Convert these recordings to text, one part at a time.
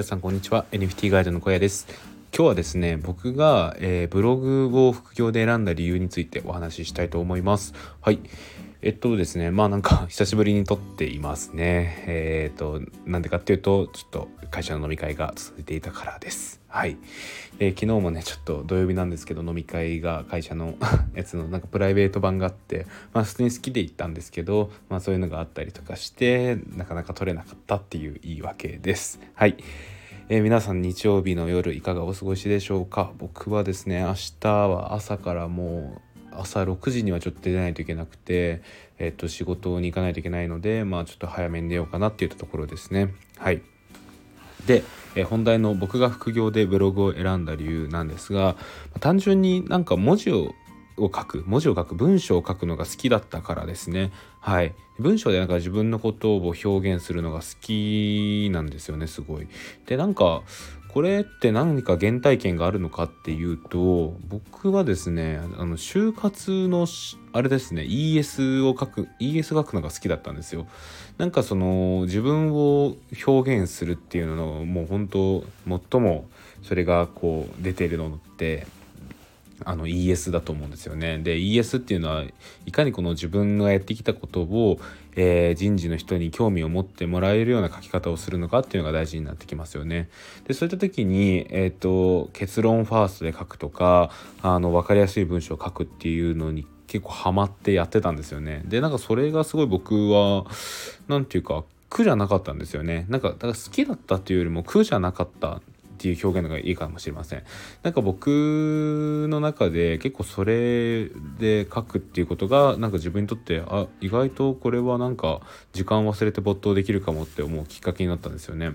皆さんこんにちは。NFT ガイドの小屋です。今日はですね僕が、えー、ブログを副業で選んだ理由についてお話ししたいと思います。はい。えっとですねまあなんか 久しぶりに撮っていますね。えー、っとなんでかっていうとちょっと会社の飲み会が続いていたからです。はい、えー、昨日もねちょっと土曜日なんですけど飲み会が会社の やつのなんかプライベート版があってまあ普通に好きで行ったんですけどまあそういうのがあったりとかしてなかなか撮れなかったっていう言い訳です。はい。えー、皆さん日曜日の夜いかがお過ごしでしょうか？僕はですね明日は朝からもう朝6時にはちょっと出ないといけなくて、えっと、仕事に行かないといけないので、まあ、ちょっと早めに出ようかなっていったところですね。はい。で、え本題の僕が副業でブログを選んだ理由なんですが、単純になんか文字をを書く文字を書く文章を書くのが好きだったからですねはい文章でなんか自分のことを表現するのが好きなんですよねすごいでなんかこれって何か原体験があるのかっていうと僕はですねあの就活のあれですね ES を書く ES 書くのが好きだったんですよ。なんかその自分を表現するっていうののもう本当最もそれがこう出てるのってあの ES だと思うんですよね。で ES っていうのはいかにこの自分がやってきたことを、えー、人事の人に興味を持ってもらえるような書き方をするのかっていうのが大事になってきますよね。でそういった時に、えーと、結論ファーストで書くとかあの分かりやすい文章を書くっていうのに結構ハマってやってたんですよね。でなんかそれがすごい僕は何て言うか苦じゃなかったんですよね。なんかだから好きだったっていうよりも苦じゃなかったっていう表現のがいいかもしれません。なんか僕の中で結構それで書くっていうことがなんか自分にとってあ意外とこれはなんか時間忘れて没頭できるかもって思うきっかけになったんですよね。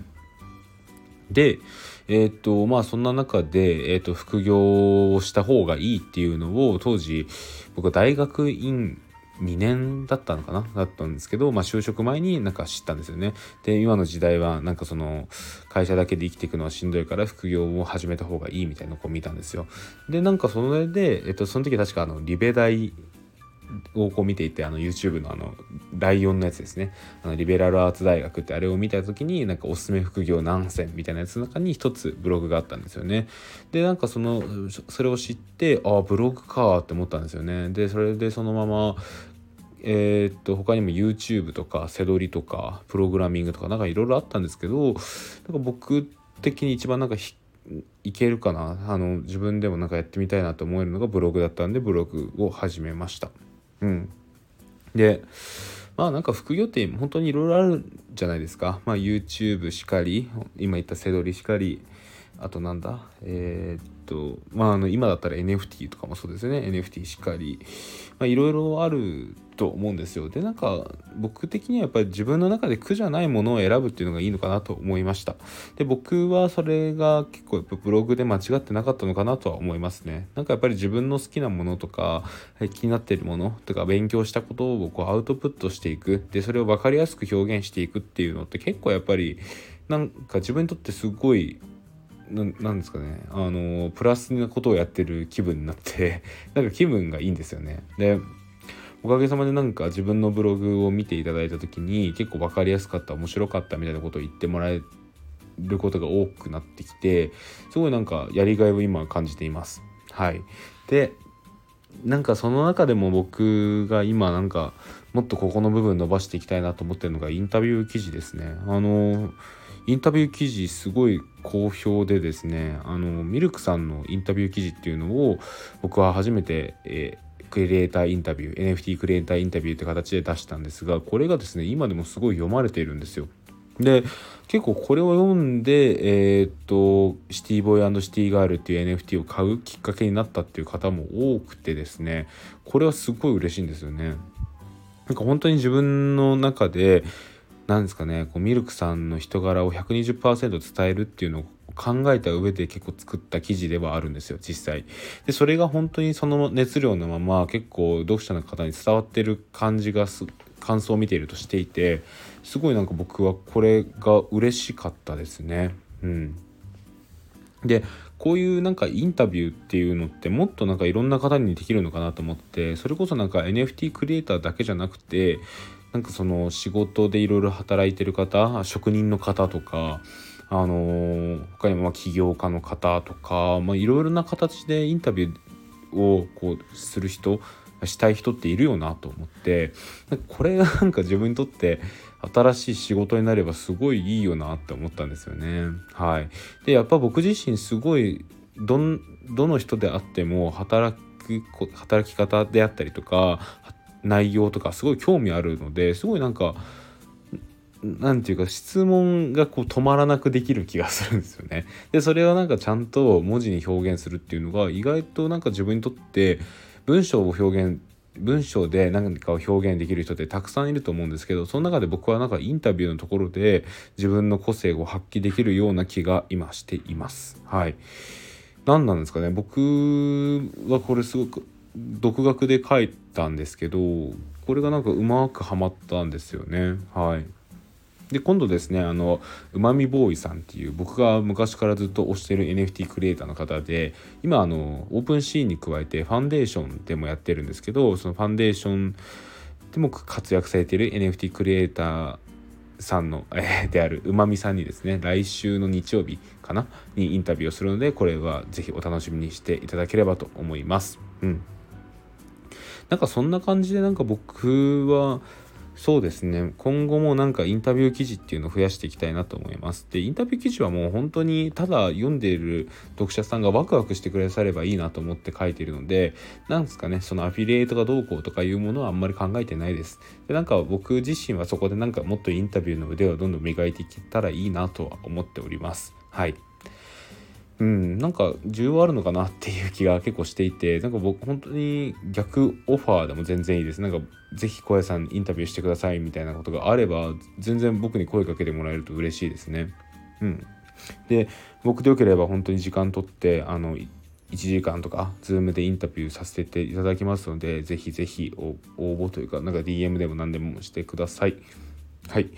でえっ、とまあそんな中で、えーと副業をした方がいいっていうのを当時僕は大学院2年だったのかな？だったんですけど、まあ、就職前になんか知ったんですよね。で今の時代はなんかその会社だけで生きていくのはしんどいから副業を始めた方がいいみたいな子を見たんですよ。でなんかそれで、えっと、その時確かあのリベ大をこう見ていてあの YouTube のあのライオンのやつですね。あのリベラルアーツ大学ってあれを見た時になんかおすすめ副業何選みたいなやつの中に一つブログがあったんですよね。でなんかそのそれを知ってああブログかって思ったんですよね。でそれでそのままえー、っと他にも YouTube とかセドリとかプログラミングとかなんかいろいろあったんですけどなんか僕的に一番なんかいけるかな。あの自分でもなんかやってみたいなと思えるのがブログだったんでブログを始めました。うん、でまあなんか副業って本当にいろいろあるじゃないですか。まあ YouTube しかり今言ったセドリしかりあとなんだ？えー、とまああの今だったら NFT とかもそうですね。NFT しっかり。いろいろあると思うんですよ。でなんか僕的にはやっぱり自分の中で苦じゃないものを選ぶっていうのがいいのかなと思いました。で僕はそれが結構やっぱブログで間違ってなかったのかなとは思いますね。なんかやっぱり自分の好きなものとか気になっているものとか勉強したことを僕はアウトプットしていく。でそれを分かりやすく表現していくっていうのって結構やっぱりなんか自分にとってすごいなんですかね。あのプラスなことをやってる気分になって なんか気分がいいんですよね。でおかげさまでなんか自分のブログを見ていただいた時に結構分かりやすかった面白かったみたいなことを言ってもらえることが多くなってきてすごいなんかやりがいを今感じています。はい。でなんかその中でも僕が今なんかもっとここの部分伸ばしていきたいなと思ってるのがインタビュー記事ですね。あのインタビュー記事すごい好評でですねあのミルクさんのインタビュー記事っていうのを僕は初めて、えー、クリエイターインタビュー NFT クリエイターインタビューって形で出したんですがこれがですね今でもすごい読まれているんですよ。で結構これを読んで、えー、とシティボーイシティガールっていう NFT を買うきっかけになったっていう方も多くてですねこれはすごい嬉しいんですよね。なんか本当に自分の中で何ですかねこうミルクさんの人柄を120%伝えるっていうのを考えた上で結構作った記事ではあるんですよ実際。でそれが本当にその熱量のまま結構読者の方に伝わってる感じが感想を見ているとしていてすごいなんか僕はこれが嬉しかったですね。うん。でこういうなんかインタビューっていうのってもっとなんかいろんな方にできるのかなと思ってそれこそなんか NFT クリエイターだけじゃなくてなんかその仕事でいろいろ働いてる方職人の方とかあの、他にも起業家の方とかいろいろな形でインタビューをこうする人したい人っているよなと思ってこれがなんか自分にとって新しい仕事になればすごいいいよなって思ったんですよね。はい、でやっぱ僕自身すごいどの人であっても働く働き方であったりとか内容とかすごい興味あるのですごいなんかなんていうか質問がこう止まらなくできる気がするんですよね。でそれをなんかちゃんと文字に表現するっていうのが意外となんか自分にとって文章を表現文章で何かを表現できる人ってたくさんいると思うんですけどその中で僕はなんかインタビューのところで自分の個性を発揮できるような気が今しています。はい何なんですかね僕はこれすごく独学で書いたんですけどこれがなんかうまくはまったんですよね。はい。で今度ですねあのうまみボーイさんっていう僕が昔からずっと推してる NFT クリエイターの方で今あのオープンシーンに加えてファンデーションでもやってるんですけどそのファンデーションでも活躍されてる NFT クリエイターさんの、えー、であるうまみさんにですね来週の日曜日かなにインタビューをするのでこれは是非お楽しみにしていただければと思います。うん。なんかそんな感じでなんか僕はそうですね。今後もなんかインタビュー記事っていうのを増やしていきたいなと思います。でインタビュー記事はもう本当にただ読んでいる読者さんがワクワクしてくださればいいなと思って書いているのでなんですかねそのアフィリエイトがどうこうとかいうものはあんまり考えてないです。でなんか僕自身はそこでなんかもっとインタビューの腕をどんどん磨いていけたらいいなとは思っております。はい。うん、なんか需要あるのかなっていう気が結構していてなんか僕本当に逆オファーでも全然いいです。なんか是非小屋さんインタビューしてくださいみたいなことがあれば全然僕に声かけてもらえると嬉しいですね。うん。で僕でよければ本当に時間取ってあの1時間とか Zoom でインタビューさせていただきますのでぜひぜひ応募というかなんか DM でも何でもしてください。はい。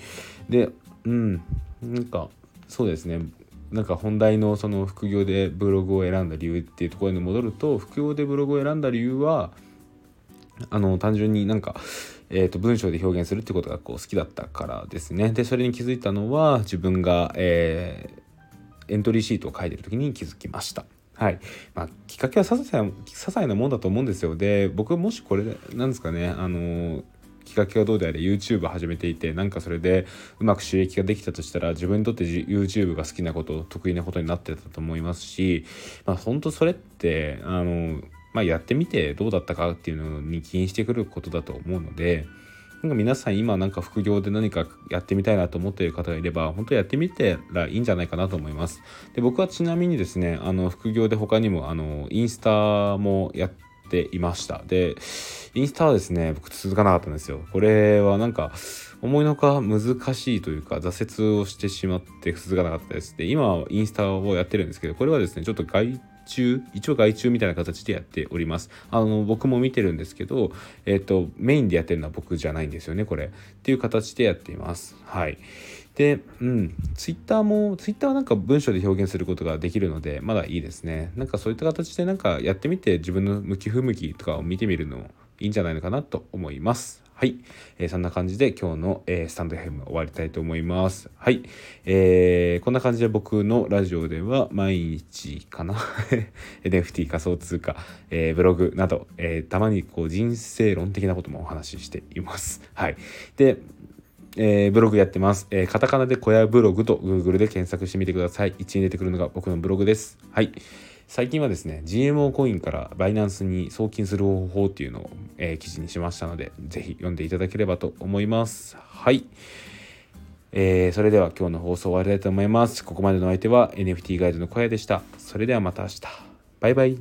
でうん。なんかそうですね。なんか本題のその副業でブログを選んだ理由っていうところに戻ると副業でブログを選んだ理由はあの単純になんか、えー、と文章で表現するってことがこう好きだったからですね。でそれに気づいたのは自分が、えー、エントリーシートを書いてる時に気づきました。はい。まあ、きっかけは些細な些細なもんだと思うんですよ。で僕もしこれなんですかねあのきっかけはどうであれ YouTube 始めていてなんかそれでうまく収益ができたとしたら自分にとって YouTube が好きなこと得意なことになってたと思いますしまあ本当それってあの、まあ、やってみてどうだったかっていうのに起因してくることだと思うのでなんか皆さん今なんか副業で何かやってみたいなと思っている方がいれば本当やってみたらいいんじゃないかなと思います。で僕はちなみにですねあの副業で他にもあのインスタもやってていました。でインスタはですね僕続かなかったんですよ。これはなんか思いのほか難しいというか挫折をしてしまって続かなかったです。で今インスタをやってるんですけどこれはですねちょっと外注一応外注みたいな形でやっております。あの僕も見てるんですけどえっ、ー、とメインでやってるのは僕じゃないんですよねこれ。っていう形でやっています。はい。で、うん、ツイッターも、ツイッターはなんか文章で表現することができるので、まだいいですね。なんかそういった形でなんかやってみて自分の向き不向きとかを見てみるのいいんじゃないのかなと思います。はい。えー、そんな感じで今日の、えー、スタンド FM 終わりたいと思います。はい。えー、こんな感じで僕のラジオでは毎日かな ?NFT 仮想通貨、えー、ブログなど、え、たまにこう人生論的なこともお話ししています。はい。で、えー、ブログやってます。えー、カタカナで小屋ブログと Google で検索してみてください。1位に出てくるのが僕のブログです。はい。最近はですね、GMO コインからバイナンスに送金する方法っていうのを、えー、記事にしましたので、ぜひ読んでいただければと思います。はい。えー、それでは今日の放送終わりたいと思います。ここまでの相手は NFT ガイドの小屋でした。それではまた明日。バイバイ。